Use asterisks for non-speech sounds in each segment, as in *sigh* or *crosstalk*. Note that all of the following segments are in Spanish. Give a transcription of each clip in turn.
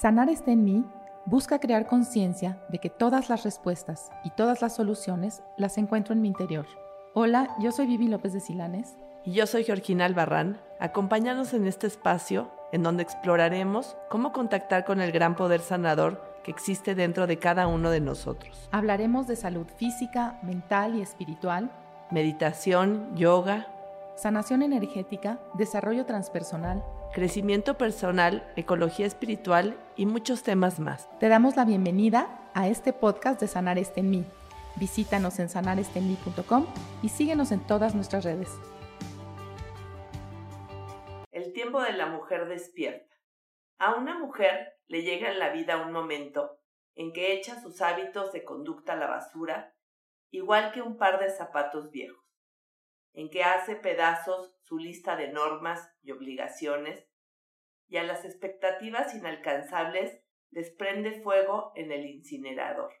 Sanar está en mí busca crear conciencia de que todas las respuestas y todas las soluciones las encuentro en mi interior. Hola, yo soy Vivi López de Silanes. Y yo soy Georgina Albarrán. Acompáñanos en este espacio en donde exploraremos cómo contactar con el gran poder sanador que existe dentro de cada uno de nosotros. Hablaremos de salud física, mental y espiritual, meditación, yoga, sanación energética, desarrollo transpersonal, crecimiento personal, ecología espiritual y muchos temas más. Te damos la bienvenida a este podcast de Sanar este en mí. Visítanos en sanarestenmí.com y síguenos en todas nuestras redes. El tiempo de la mujer despierta. A una mujer le llega en la vida un momento en que echa sus hábitos de conducta a la basura, igual que un par de zapatos viejos en que hace pedazos su lista de normas y obligaciones, y a las expectativas inalcanzables les prende fuego en el incinerador.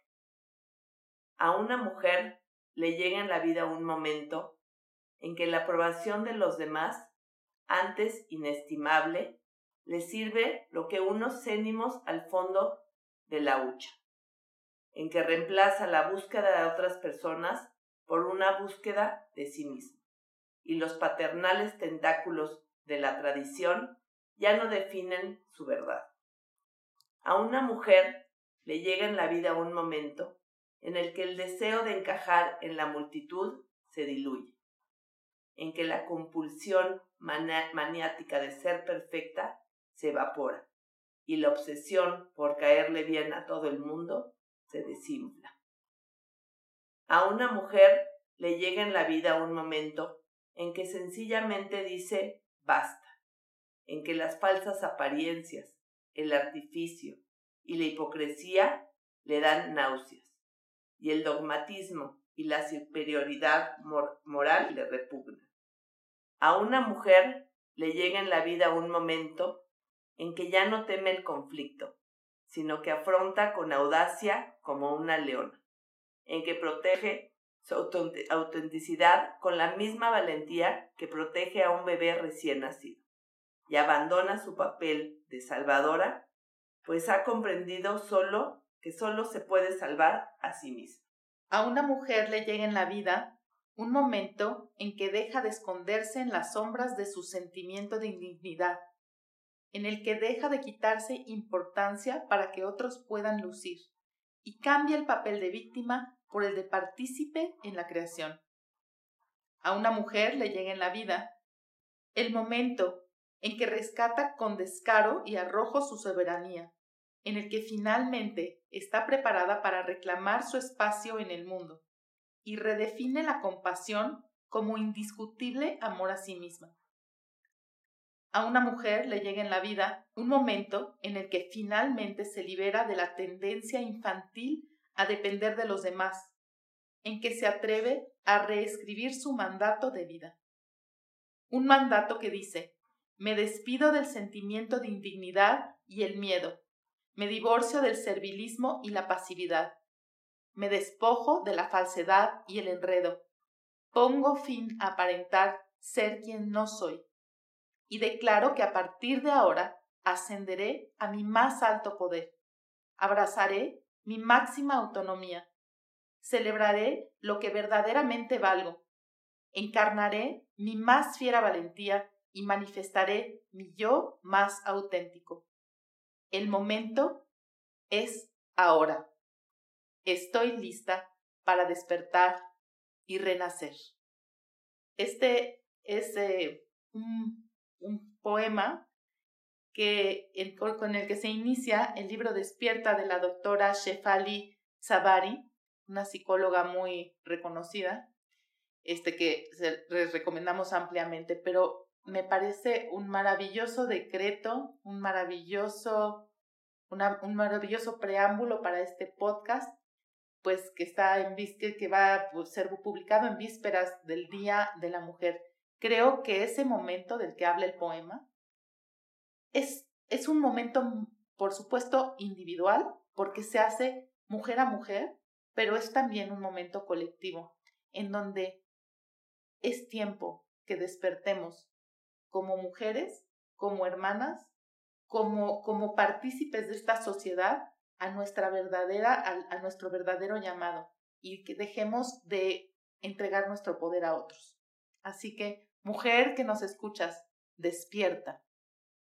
A una mujer le llega en la vida un momento en que la aprobación de los demás, antes inestimable, le sirve lo que unos cénimos al fondo de la hucha, en que reemplaza la búsqueda de otras personas por una búsqueda de sí mismo y los paternales tentáculos de la tradición ya no definen su verdad. A una mujer le llega en la vida un momento en el que el deseo de encajar en la multitud se diluye, en que la compulsión maniática de ser perfecta se evapora y la obsesión por caerle bien a todo el mundo se desinfla. A una mujer le llega en la vida un momento en que sencillamente dice basta, en que las falsas apariencias, el artificio y la hipocresía le dan náuseas, y el dogmatismo y la superioridad moral le repugnan. A una mujer le llega en la vida un momento en que ya no teme el conflicto, sino que afronta con audacia como una leona, en que protege su autenticidad con la misma valentía que protege a un bebé recién nacido y abandona su papel de salvadora, pues ha comprendido solo que solo se puede salvar a sí misma. A una mujer le llega en la vida un momento en que deja de esconderse en las sombras de su sentimiento de indignidad, en el que deja de quitarse importancia para que otros puedan lucir, y cambia el papel de víctima por el de partícipe en la creación. A una mujer le llega en la vida el momento en que rescata con descaro y arrojo su soberanía, en el que finalmente está preparada para reclamar su espacio en el mundo y redefine la compasión como indiscutible amor a sí misma. A una mujer le llega en la vida un momento en el que finalmente se libera de la tendencia infantil a depender de los demás, en que se atreve a reescribir su mandato de vida. Un mandato que dice, me despido del sentimiento de indignidad y el miedo, me divorcio del servilismo y la pasividad, me despojo de la falsedad y el enredo, pongo fin a aparentar ser quien no soy, y declaro que a partir de ahora ascenderé a mi más alto poder, abrazaré mi máxima autonomía. Celebraré lo que verdaderamente valgo. Encarnaré mi más fiera valentía y manifestaré mi yo más auténtico. El momento es ahora. Estoy lista para despertar y renacer. Este es eh, un, un poema que, con el que se inicia el libro Despierta de la doctora Shefali Sabari, una psicóloga muy reconocida. este que les recomendamos ampliamente, pero me parece un maravilloso decreto, un maravilloso, un maravilloso preámbulo para este podcast, pues que está en que va a ser publicado en vísperas del Día de la Mujer. Creo que ese momento del que habla el poema es, es un momento, por supuesto, individual, porque se hace mujer a mujer, pero es también un momento colectivo, en donde es tiempo que despertemos como mujeres, como hermanas, como, como partícipes de esta sociedad a nuestra verdadera, a, a nuestro verdadero llamado y que dejemos de entregar nuestro poder a otros. Así que, mujer que nos escuchas, despierta.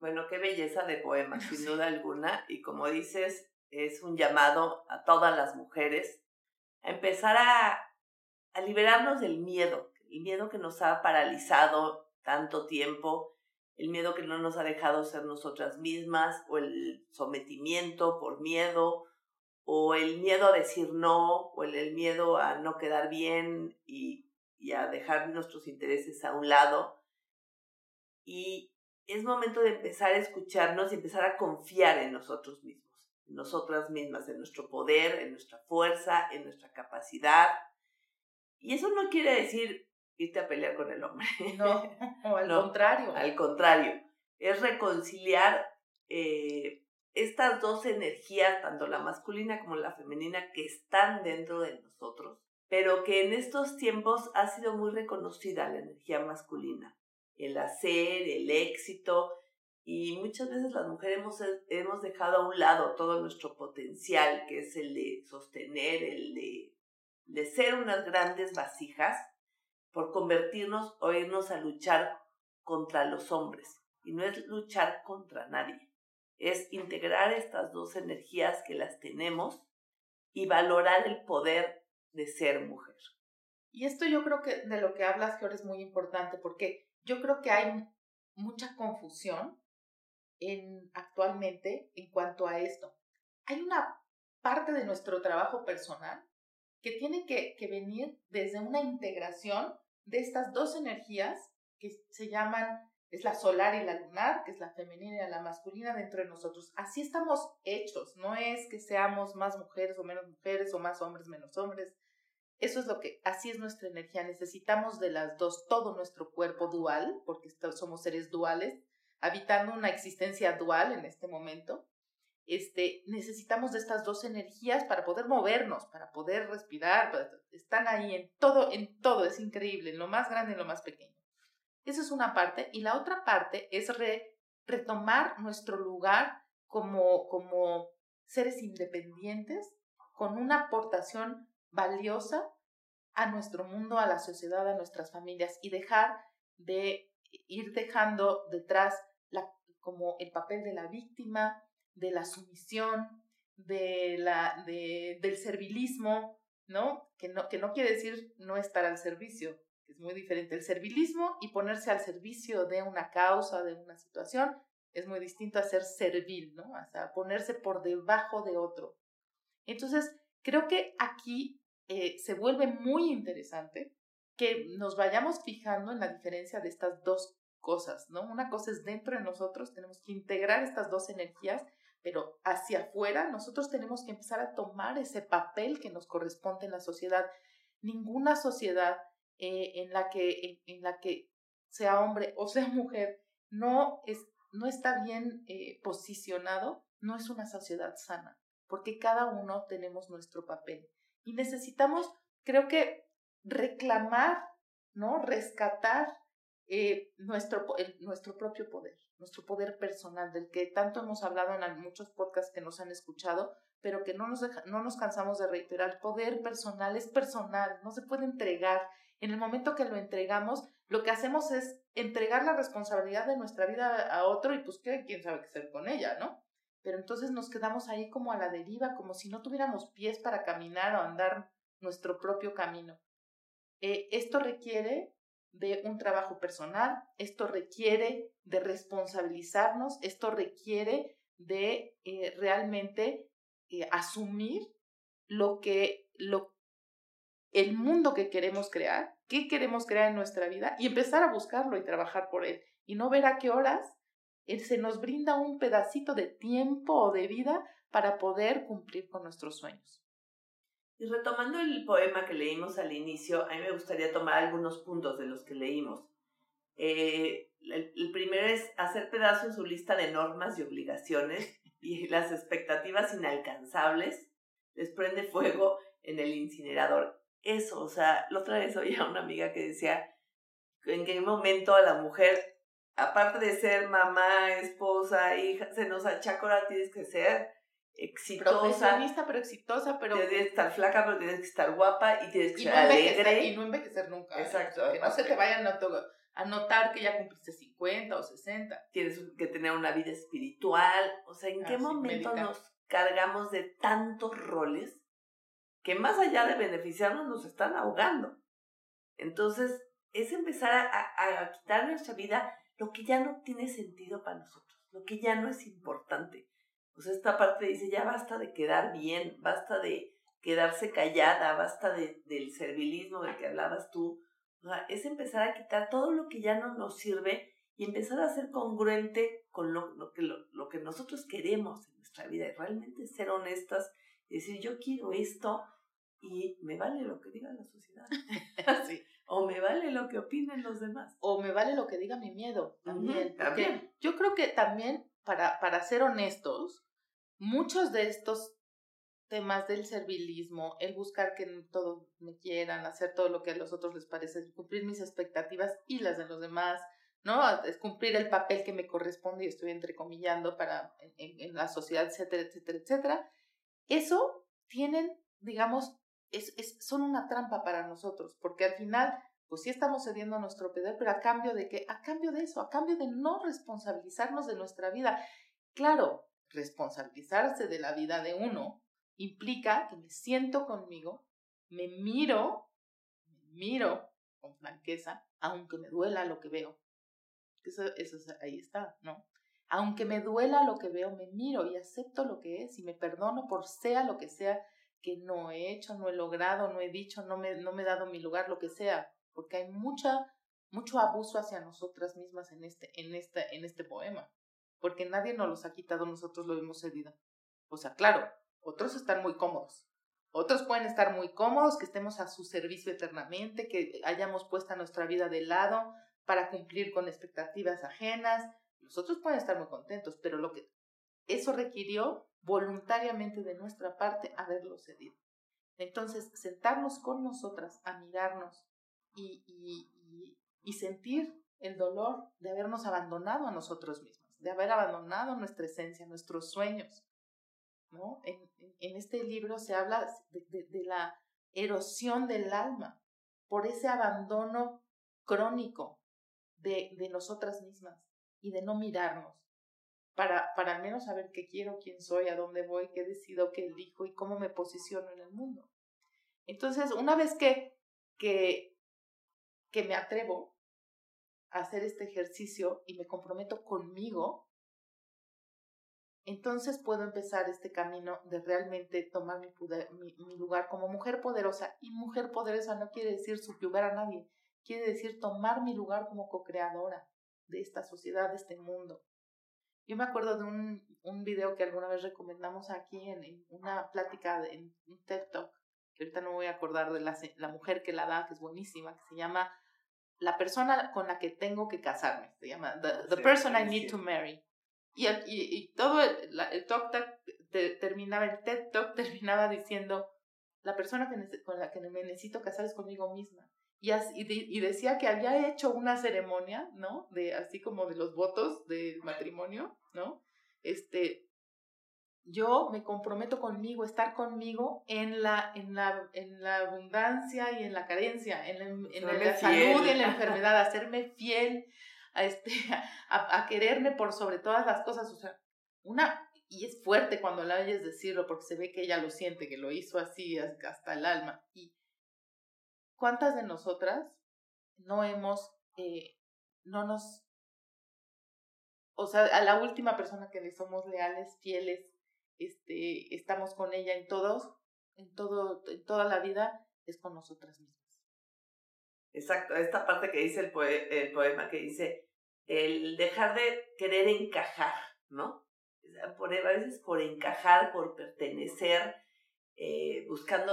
Bueno, qué belleza de poema, *laughs* sin duda alguna. Y como dices, es un llamado a todas las mujeres a empezar a, a liberarnos del miedo, el miedo que nos ha paralizado tanto tiempo, el miedo que no nos ha dejado ser nosotras mismas, o el sometimiento por miedo, o el miedo a decir no, o el, miedo a no quedar bien y, y a dejar nuestros intereses a un lado. Y es momento de empezar a escucharnos y empezar a confiar en nosotros mismos, en nosotras mismas, en nuestro poder, en nuestra fuerza, en nuestra capacidad. Y eso no quiere decir irte a pelear con el hombre. No, o *laughs* al contrario. Al contrario, es reconciliar eh, estas dos energías, tanto la masculina como la femenina, que están dentro de nosotros, pero que en estos tiempos ha sido muy reconocida la energía masculina, el hacer, el éxito, y muchas veces las mujeres hemos, hemos dejado a un lado todo nuestro potencial, que es el de sostener, el de, de ser unas grandes vasijas, por convertirnos o irnos a luchar contra los hombres. Y no es luchar contra nadie, es integrar estas dos energías que las tenemos y valorar el poder de ser mujer. Y esto yo creo que de lo que hablas, George, es muy importante porque yo creo que hay mucha confusión en, actualmente en cuanto a esto. Hay una parte de nuestro trabajo personal que tiene que, venir desde una integración de estas dos energías que se llaman, es la solar y la lunar, que es la femenina y la masculina dentro de nosotros. Así estamos hechos, no es que seamos más mujeres o menos mujeres o más hombres menos hombres. Eso es lo que, así es nuestra energía. Necesitamos de las dos, todo nuestro cuerpo dual, porque somos seres duales, habitando una existencia dual en este momento este, necesitamos de estas dos energías para poder movernos, para poder respirar, están ahí en todo, en todo, es increíble, en lo más grande en lo más pequeño. Esa es una parte, y la otra parte es retomar nuestro lugar como, como seres independientes, con una aportación valiosa a nuestro mundo, a la sociedad, a nuestras familias, y dejar de ir dejando detrás como el papel de la víctima, de la sumisión, de la, de, del servilismo, ¿no? Que, ¿no? que no quiere decir no estar al servicio, es muy diferente. El servilismo y ponerse al servicio de una causa, de una situación, es muy distinto a ser servil, ¿no? O sea, ponerse por debajo de otro. Entonces, creo que aquí eh, se vuelve muy interesante que nos vayamos fijando en la diferencia de estas dos cosas, ¿no? Una cosa es dentro de nosotros, tenemos que integrar estas dos energías pero hacia afuera nosotros tenemos que empezar a tomar ese papel que nos corresponde en la sociedad. Ninguna sociedad eh, en, la que, en, la que sea hombre o sea mujer no, es, no está bien eh, posicionado, no es una sociedad sana, porque cada uno tenemos nuestro papel. Y necesitamos, creo que, reclamar, ¿no? Rescatar eh, nuestro, nuestro propio poder nuestro poder personal, del que tanto hemos hablado en muchos podcasts que nos han escuchado, pero que no nos, no nos cansamos de reiterar. Poder personal es personal, no se puede entregar. En el momento que lo entregamos, lo que hacemos es entregar la responsabilidad de nuestra vida a otro y pues quién sabe qué hacer con ella, ¿no? Pero entonces nos quedamos ahí como a la deriva, como si no tuviéramos pies para caminar o andar nuestro propio camino. Eh, esto requiere de un trabajo personal, esto requiere de responsabilizarnos, esto requiere de eh, realmente eh, asumir lo que, lo, el mundo que queremos crear, qué queremos crear en nuestra vida y empezar a buscarlo y trabajar por él y no ver a qué horas él se nos brinda un pedacito de tiempo o de vida para poder cumplir con nuestros sueños. Y retomando el poema que leímos al inicio, a mí me gustaría tomar algunos puntos de los que leímos. Eh, el, primero es hacer pedazo en su lista de normas y obligaciones *laughs* y las expectativas inalcanzables les prende fuego en el incinerador. Eso, o sea, la otra vez oía a una amiga que decía en qué momento a la mujer, aparte de ser mamá, esposa, hija, se nos achaca ahora tienes que ser exitosa. Profesionista, pero exitosa, pero... Tienes que estar flaca, pero tienes que estar guapa y tienes que ser alegre. Y no envejecer nunca. ¿eh? Exacto. que no se te vayan a, a notar que ya cumpliste 50 o 60. Tienes que tener una vida espiritual. O sea, ¿en qué momento nos cargamos de tantos roles que más allá de beneficiarnos nos están ahogando? Entonces, es empezar a, a quitar nuestra vida lo que ya no tiene sentido para nosotros, lo que ya no es importante. O sea, esta parte dice, ya basta de quedar bien, basta de quedarse callada, basta de, del servilismo del que hablabas tú. O sea, es empezar a quitar todo lo que ya no nos sirve y empezar a ser congruente con lo, lo que, lo, que nosotros queremos en nuestra vida y realmente ser honestas y decir, yo quiero esto y me vale lo que diga la sociedad. *laughs* sí. Lo que opinen los demás. O me vale lo que diga mi miedo también. también. Yo creo que también, para, para ser honestos, muchos de estos temas del servilismo, el buscar que todos me quieran, hacer todo lo que a los otros les parece, cumplir mis expectativas y las de los demás, ¿no? Es cumplir el papel que me corresponde y estoy entrecomillando para en, la sociedad, etcétera, etcétera, etcétera. Eso tienen, digamos, es, es, son una trampa para nosotros, porque al final, pues sí estamos cediendo a nuestro poder, pero a cambio de qué? A cambio de eso, a cambio de no responsabilizarnos de nuestra vida. Claro, responsabilizarse de la vida de uno implica que me siento conmigo, me miro, me miro con franqueza, aunque me duela lo que veo. Eso, eso ahí está, ¿no? Aunque me duela lo que veo, me miro y acepto lo que es y me perdono por sea lo que sea que no he hecho, no he logrado, no he dicho, no me, no me he dado mi lugar, lo que sea, porque hay mucha, mucho abuso hacia nosotras mismas en este, en este, en este poema porque nadie nos los ha quitado, nosotros lo hemos cedido. O sea, claro, otros están muy cómodos. Otros pueden estar muy cómodos, que estemos a su servicio eternamente, que hayamos puesto nuestra vida de lado para cumplir con expectativas ajenas. Los otros pueden estar muy contentos, pero lo que eso requirió voluntariamente de nuestra parte haberlo cedido. Entonces, sentarnos con nosotras a mirarnos y, y, y sentir el dolor de habernos abandonado a nosotros mismos de haber abandonado nuestra esencia, nuestros sueños. ¿no? En, este libro se habla de, la erosión del alma por ese abandono crónico de, de nosotras mismas y de no mirarnos para, para al menos saber qué quiero, quién soy, a dónde voy, qué decido, qué elijo y cómo me posiciono en el mundo. Entonces, una vez que, que, que me atrevo hacer este ejercicio y me comprometo conmigo, entonces puedo empezar este camino de realmente tomar mi, mi, lugar como mujer poderosa. Y mujer poderosa no quiere decir subyugar a nadie, quiere decir tomar mi lugar como co-creadora de esta sociedad, de este mundo. Yo me acuerdo de un, un video que alguna vez recomendamos aquí en, una plática, de, en un TED Talk, que ahorita no me voy a acordar de la, la mujer que la da, que es buenísima, que se llama la persona con la que tengo que casarme, se llama The, Person I Need to Marry. Y, y, todo el, el talk terminaba, el TED Talk *laughs* terminaba diciendo, la persona que, con la que me necesito casar es conmigo misma. Y, así, y, decía que había hecho una ceremonia, ¿no? De, así como de los votos del matrimonio, ¿no? Este, yo me comprometo conmigo, estar conmigo en la, en la, en la abundancia y en la carencia, en la, en la salud y en la *laughs* enfermedad, a hacerme fiel, a, este, *laughs* a, quererme por sobre todas las cosas. O sea, una, y es fuerte cuando la oyes decirlo, porque se ve que ella lo siente, que lo hizo así hasta el alma. Y cuántas de nosotras no hemos, eh, no nos, o sea, a la última persona que le somos leales, fieles, este, estamos con ella en todos, en todo, en toda la vida, es con nosotras mismas. Exacto, esta parte que dice el, el poema que dice el dejar de querer encajar, ¿no? Por, a veces por encajar, por pertenecer, eh, buscando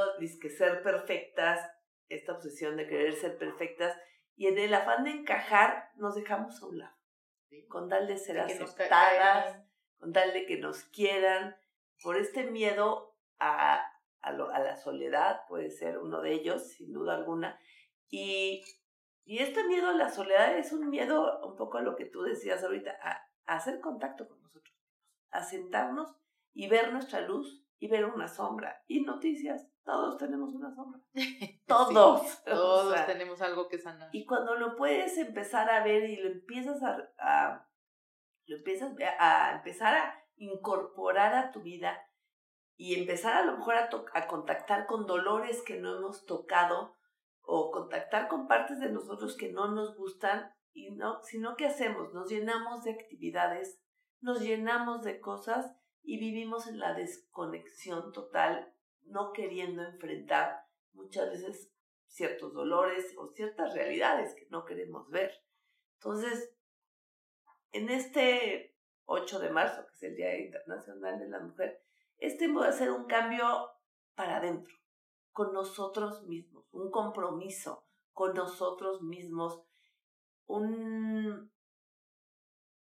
ser perfectas, esta obsesión de querer ser perfectas, y en el afán de encajar nos dejamos a un lado, con tal de ser aceptadas, con tal de que nos quieran, por este miedo a, a, la soledad, puede ser uno de ellos, sin duda alguna, y, y este miedo a la soledad es un miedo un poco a lo que tú decías ahorita, a, a hacer contacto con nosotros a sentarnos y ver nuestra luz y ver una sombra. Y noticias, todos tenemos una sombra. *laughs* Todos. *laughs* todos tenemos algo que sanar. Y cuando lo puedes empezar a ver y lo empiezas a, lo empiezas a, empezar a incorporar a tu vida y empezar a lo mejor a, contactar con dolores que no hemos tocado o contactar con partes de nosotros que no nos gustan y no, sino que hacemos, nos llenamos de actividades nos llenamos de cosas y vivimos en la desconexión total, no queriendo enfrentar muchas veces ciertos dolores o ciertas realidades que no queremos ver. Entonces, en este 8 de marzo, que es el Día Internacional de la Mujer, este puede ser un cambio para adentro, con nosotros mismos, un compromiso con nosotros mismos, un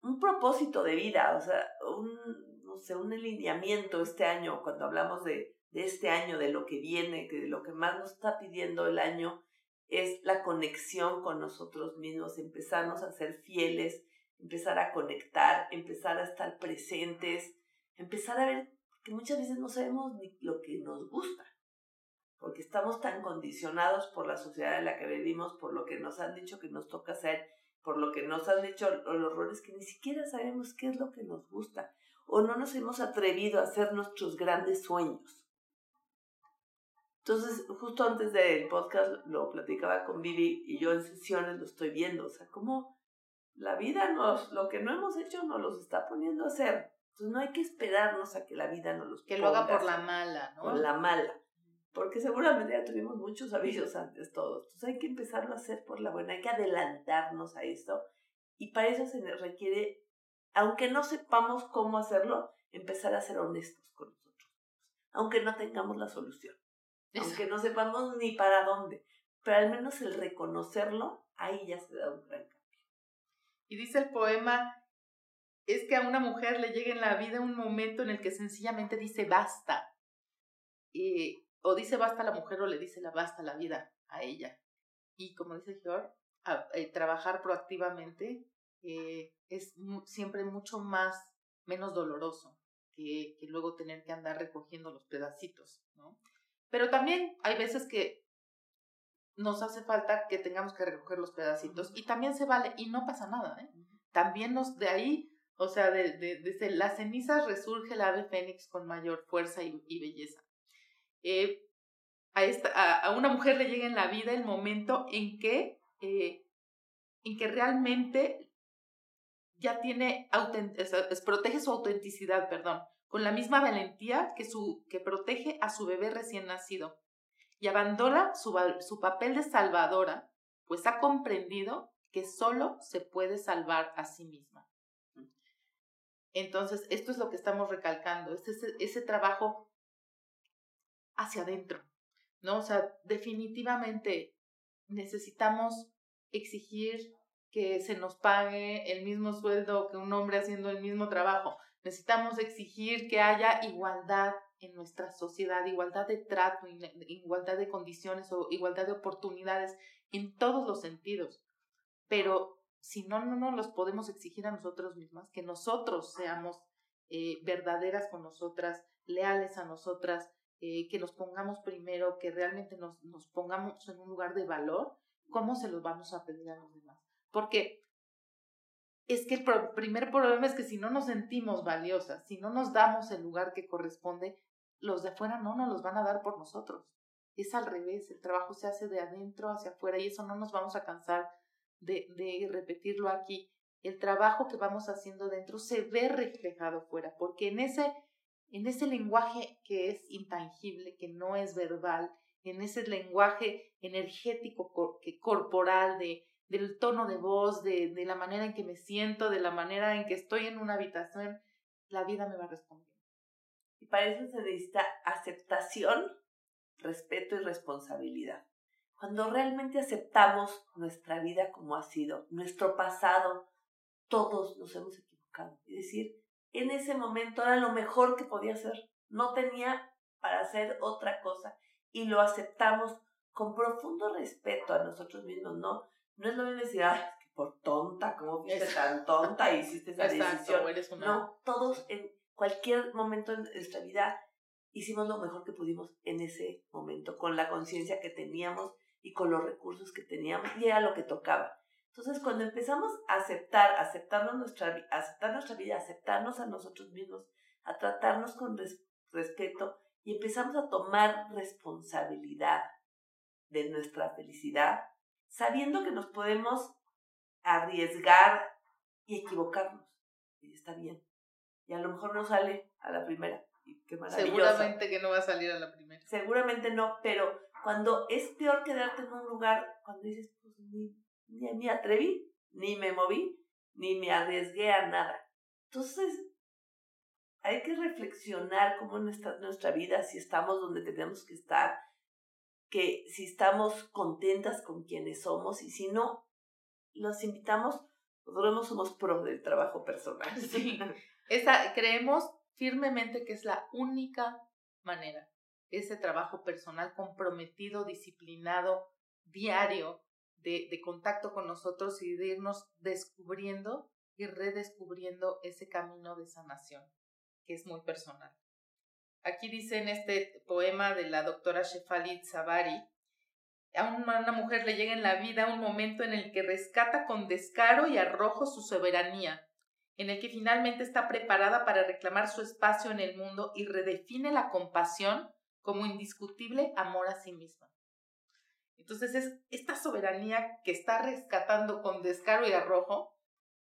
un propósito de vida, o sea, un, no sé, un alineamiento este año, cuando hablamos de, de este año, de lo que viene, que de lo que más nos está pidiendo el año, es la conexión con nosotros mismos, empezarnos a ser fieles, empezar a conectar, empezar a estar presentes, empezar a ver que muchas veces no sabemos ni lo que nos gusta, porque estamos tan condicionados por la sociedad en la que vivimos, por lo que nos han dicho que nos toca hacer por lo que nos han dicho los horrores que ni siquiera sabemos qué es lo que nos gusta o no nos hemos atrevido a hacer nuestros grandes sueños. Entonces, justo antes del podcast lo platicaba con Vivi y yo en sesiones lo estoy viendo, o sea, cómo la vida nos, lo que no hemos hecho nos los está poniendo a hacer. Entonces no hay que esperarnos a que la vida nos los Que lo haga por la mala, ¿no? Por la mala porque seguramente ya tuvimos muchos avisos antes todos. Entonces hay que empezarlo a hacer por la buena, hay que adelantarnos a esto y para eso se requiere, aunque no sepamos cómo hacerlo, empezar a ser honestos con nosotros, aunque no tengamos la solución, aunque no sepamos ni para dónde, pero al menos el reconocerlo, ahí ya se da un gran cambio. Y dice el poema, es que a una mujer le llega en la vida un momento en el que sencillamente dice basta. Y o dice basta la mujer o le dice la basta la vida a ella. Y como dice George, eh, trabajar proactivamente eh, es siempre mucho más, menos doloroso que, que, luego tener que andar recogiendo los pedacitos, ¿no? Pero también hay veces que nos hace falta que tengamos que recoger los pedacitos y también se vale y no pasa nada, ¿eh? También nos, de ahí, o sea, de, de, desde las cenizas resurge el ave fénix con mayor fuerza y, y belleza. Eh, a, esta, a, una mujer le llega en la vida el momento en que, eh, en que realmente ya tiene, protege su autenticidad, perdón, con la misma valentía que, su, que protege a su bebé recién nacido y abandona su, papel de salvadora, pues ha comprendido que solo se puede salvar a sí misma. Entonces, esto es lo que estamos recalcando, ese, ese trabajo hacia adentro, ¿no? O sea, definitivamente necesitamos exigir que se nos pague el mismo sueldo que un hombre haciendo el mismo trabajo. Necesitamos exigir que haya igualdad en nuestra sociedad, igualdad de trato, igualdad de condiciones o igualdad de oportunidades en todos los sentidos. Pero si no, no nos los podemos exigir a nosotros mismas, que nosotros seamos eh, verdaderas con nosotras, leales a nosotras, eh, que nos pongamos primero, que realmente nos, nos pongamos en un lugar de valor, ¿cómo se los vamos a pedir a los demás? Porque es que el primer problema es que si no nos sentimos valiosas, si no nos damos el lugar que corresponde, los de afuera no nos los van a dar por nosotros. Es al revés, el trabajo se hace de adentro hacia afuera y eso no nos vamos a cansar de, de repetirlo aquí. El trabajo que vamos haciendo dentro se ve reflejado fuera, porque en ese en ese lenguaje que es intangible, que no es verbal, en ese lenguaje energético corporal, de, del tono de voz, de, de la manera en que me siento, de la manera en que estoy en una habitación, la vida me va a responder. Y para eso se necesita aceptación, respeto y responsabilidad. Cuando realmente aceptamos nuestra vida como ha sido, nuestro pasado, todos nos hemos equivocado. Es decir, en ese momento era lo mejor que podía hacer. No tenía para hacer otra cosa y lo aceptamos con profundo respeto a nosotros mismos, ¿no? No es lo mismo decir, ay, por tonta, ¿cómo fuiste tan tonta y hiciste esa decisión? No, todos en cualquier momento en nuestra vida hicimos lo mejor que pudimos en ese momento, con la conciencia que teníamos y con los recursos que teníamos, y era lo que tocaba. Entonces, cuando empezamos a aceptar, aceptarnos nuestra, aceptar nuestra vida, aceptarnos a nosotros mismos, a tratarnos con respeto y empezamos a tomar responsabilidad de nuestra felicidad, sabiendo que nos podemos arriesgar y equivocarnos. Y está bien. Y a lo mejor no sale a la primera. Y qué Seguramente que no va a salir a la primera. Seguramente no, pero cuando es peor quedarte en un lugar, cuando dices, pues ni me atreví, ni me moví, ni me arriesgué a nada. Entonces, hay que reflexionar cómo nuestra, nuestra vida, si estamos donde tenemos que estar, que si estamos contentas con quienes somos y si no, los invitamos, nosotros no somos pro del trabajo personal. Sí. *laughs* Creemos firmemente que es la única manera, ese trabajo personal comprometido, disciplinado, diario, de, contacto con nosotros y de irnos descubriendo y redescubriendo ese camino de sanación, que es muy personal. Aquí dice en este poema de la doctora Shefali Zavari, a una mujer le llega en la vida un momento en el que rescata con descaro y arrojo su soberanía, en el que finalmente está preparada para reclamar su espacio en el mundo y redefine la compasión como indiscutible amor a sí misma. Entonces es esta soberanía que está rescatando con descaro y arrojo,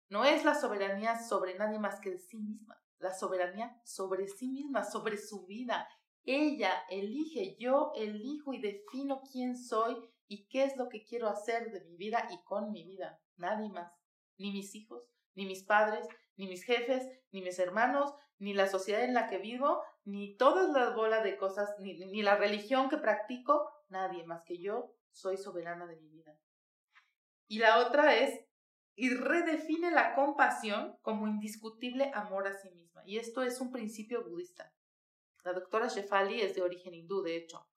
no es la soberanía sobre nadie más que de sí misma, la soberanía sobre sí misma, sobre su vida. Ella elige, yo elijo y defino quién soy y qué es lo que quiero hacer de mi vida y con mi vida. Nadie más, ni mis hijos, ni mis padres, ni mis jefes, ni mis hermanos, ni la sociedad en la que vivo, ni todas las bolas de cosas, ni, la religión que practico, nadie más que yo soy soberana de mi vida. Y la otra es, y redefine la compasión como indiscutible amor a sí misma. Y esto es un principio budista. La doctora Shefali es de origen hindú, de hecho.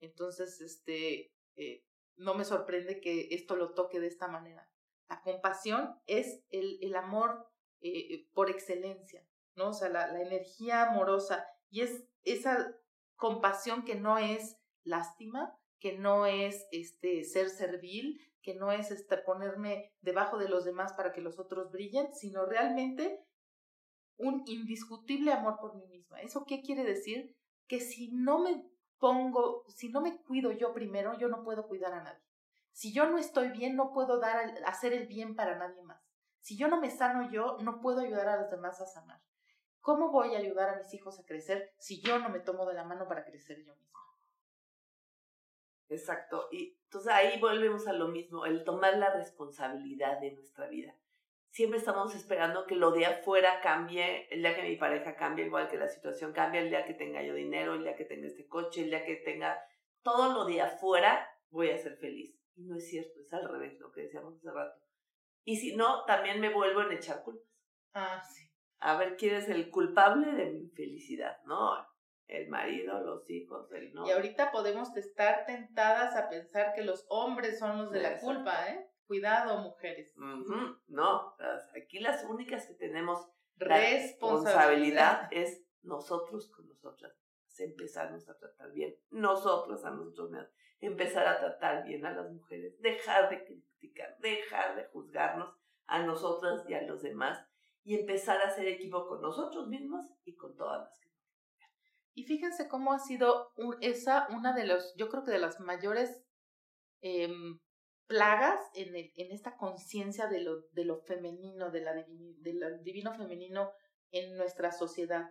Entonces, este, eh, no me sorprende que esto lo toque de esta manera. La compasión es el, el amor eh, por excelencia, ¿no? O sea, la, la energía amorosa. Y es esa compasión que no es lástima, que no es este ser servil, que no es este, ponerme debajo de los demás para que los otros brillen, sino realmente un indiscutible amor por mí misma. ¿Eso qué quiere decir? Que si no me pongo, si no me cuido yo primero, yo no puedo cuidar a nadie. Si yo no estoy bien, no puedo dar, hacer el bien para nadie más. Si yo no me sano yo, no puedo ayudar a los demás a sanar. ¿Cómo voy a ayudar a mis hijos a crecer si yo no me tomo de la mano para crecer yo misma? Exacto. Y entonces ahí volvemos a lo mismo, el tomar la responsabilidad de nuestra vida. Siempre estamos esperando que lo de afuera cambie, el día que mi pareja cambie, igual que la situación cambie, el día que tenga yo dinero, el día que tenga este coche, el día que tenga todo lo de afuera, voy a ser feliz. Y no es cierto, es al revés, lo que decíamos hace rato. Y si no, también me vuelvo a echar culpas. Ah, sí. A ver quién es el culpable de mi felicidad. No, el marido, los hijos, el no. Y ahorita podemos estar tentadas a pensar que los hombres son los de la culpa, ¿eh? Cuidado, mujeres. No, aquí las únicas que tenemos responsabilidad es nosotros con nosotras. Empezarnos a tratar bien, nosotros a nosotros mismos, empezar a tratar bien a las mujeres, dejar de criticar, dejar de juzgarnos a nosotras y a los demás y empezar a hacer equipo con nosotros mismos y con todas las y fíjense cómo ha sido esa una de los, yo creo que de las mayores em, plagas en, el, en esta conciencia de lo, de lo femenino, de la del divino femenino en nuestra sociedad.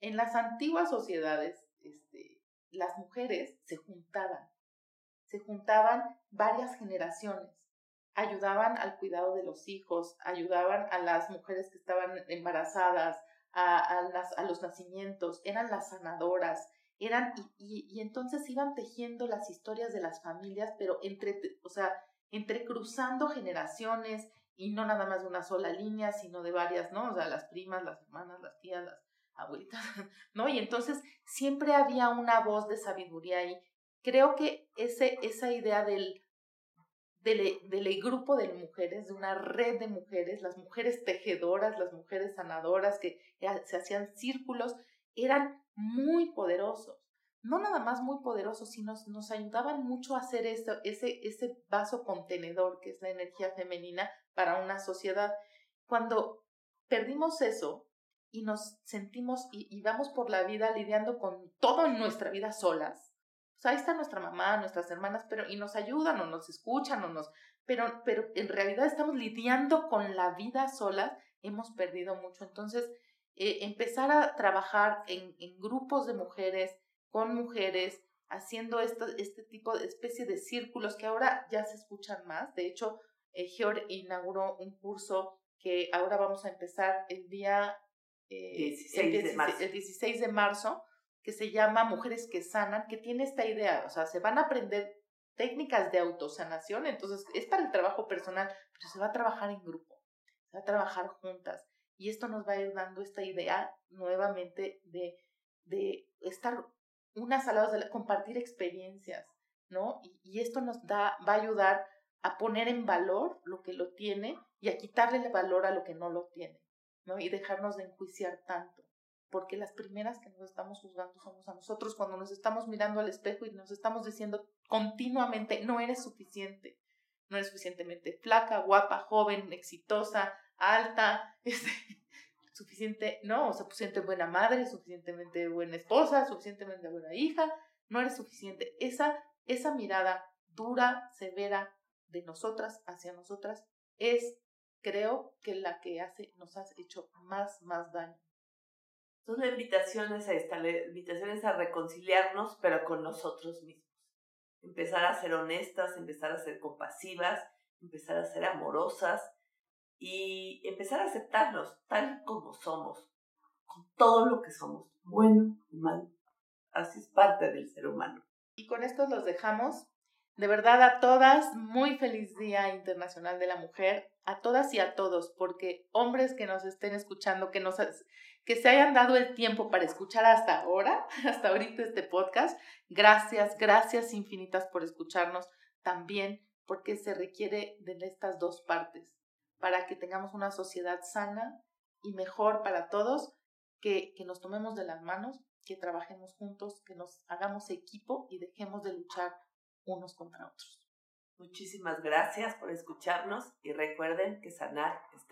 En las antiguas sociedades, este, las mujeres se juntaban se juntaban varias generaciones, ayudaban al cuidado de los hijos, ayudaban a las mujeres que estaban embarazadas, a, a, los nacimientos, eran las sanadoras, eran, y, y, entonces iban tejiendo las historias de las familias, pero entre, o sea, entrecruzando generaciones y no nada más de una sola línea, sino de varias, ¿no? O sea, las primas, las hermanas, las tías, las abuelitas, *laughs* ¿no? Y entonces siempre había una voz de sabiduría ahí. Creo que ese, esa idea del, del, del, grupo de mujeres, de una red de mujeres, las mujeres tejedoras, las mujeres sanadoras que se hacían círculos, eran muy poderosos. No nada más muy poderosos, sino nos ayudaban mucho a hacer ese, ese, ese vaso contenedor que es la energía femenina para una sociedad. Cuando perdimos eso y nos sentimos y, vamos por la vida lidiando con todo en nuestra vida solas, pues ahí está nuestra mamá, nuestras hermanas, pero y nos ayudan o nos escuchan o nos, pero, pero en realidad estamos lidiando con la vida solas, hemos perdido mucho. Entonces, eh, empezar a trabajar en, en, grupos de mujeres, con mujeres, haciendo este, este tipo de especie de círculos que ahora ya se escuchan más. De hecho, eh, Georg inauguró un curso que ahora vamos a empezar el día eh, 16 de marzo. el 16 de marzo, que se llama Mujeres que Sanan, que tiene esta idea, o sea, se van a aprender técnicas de autosanación, entonces es para el trabajo personal, pero se va a trabajar en grupo, se va a trabajar juntas. Y esto nos va a ir dando esta idea nuevamente de, de estar unas al lado de compartir experiencias, ¿no? Y, y, esto nos da, va a ayudar a poner en valor lo que lo tiene y a quitarle el valor a lo que no lo tiene, Y dejarnos de enjuiciar tanto, porque las primeras que nos estamos juzgando somos a nosotros. Cuando nos estamos mirando al espejo y nos estamos diciendo continuamente, no eres suficiente, no eres suficientemente flaca, guapa, joven, exitosa, alta, *laughs* este, suficiente, no, o sea, suficientemente buena madre, suficientemente buena esposa, suficientemente buena hija, no eres suficiente. Esa, esa mirada dura, severa de nosotras hacia nosotras es, creo, que la que hace, nos ha hecho más, más daño. Entonces la invitación es esta, la invitación es a reconciliarnos, pero con nosotros mismos. Empezar a ser honestas, empezar a ser compasivas, empezar a ser amorosas, y empezar a aceptarnos tal como somos, con todo lo que somos, bueno y malo. Así es parte del ser humano. Y con esto los dejamos. De verdad a todas, muy feliz Día Internacional de la Mujer, a todas y a todos, porque hombres que nos estén escuchando, que, nos, que se hayan dado el tiempo para escuchar hasta ahora, *laughs* hasta ahorita este podcast, gracias, gracias infinitas por escucharnos también, porque se requiere de estas dos partes, para que tengamos una sociedad sana y mejor para todos, que, que nos tomemos de las manos, que trabajemos juntos, que nos hagamos equipo y dejemos de luchar unos contra otros. Muchísimas gracias por escucharnos y recuerden que sanar es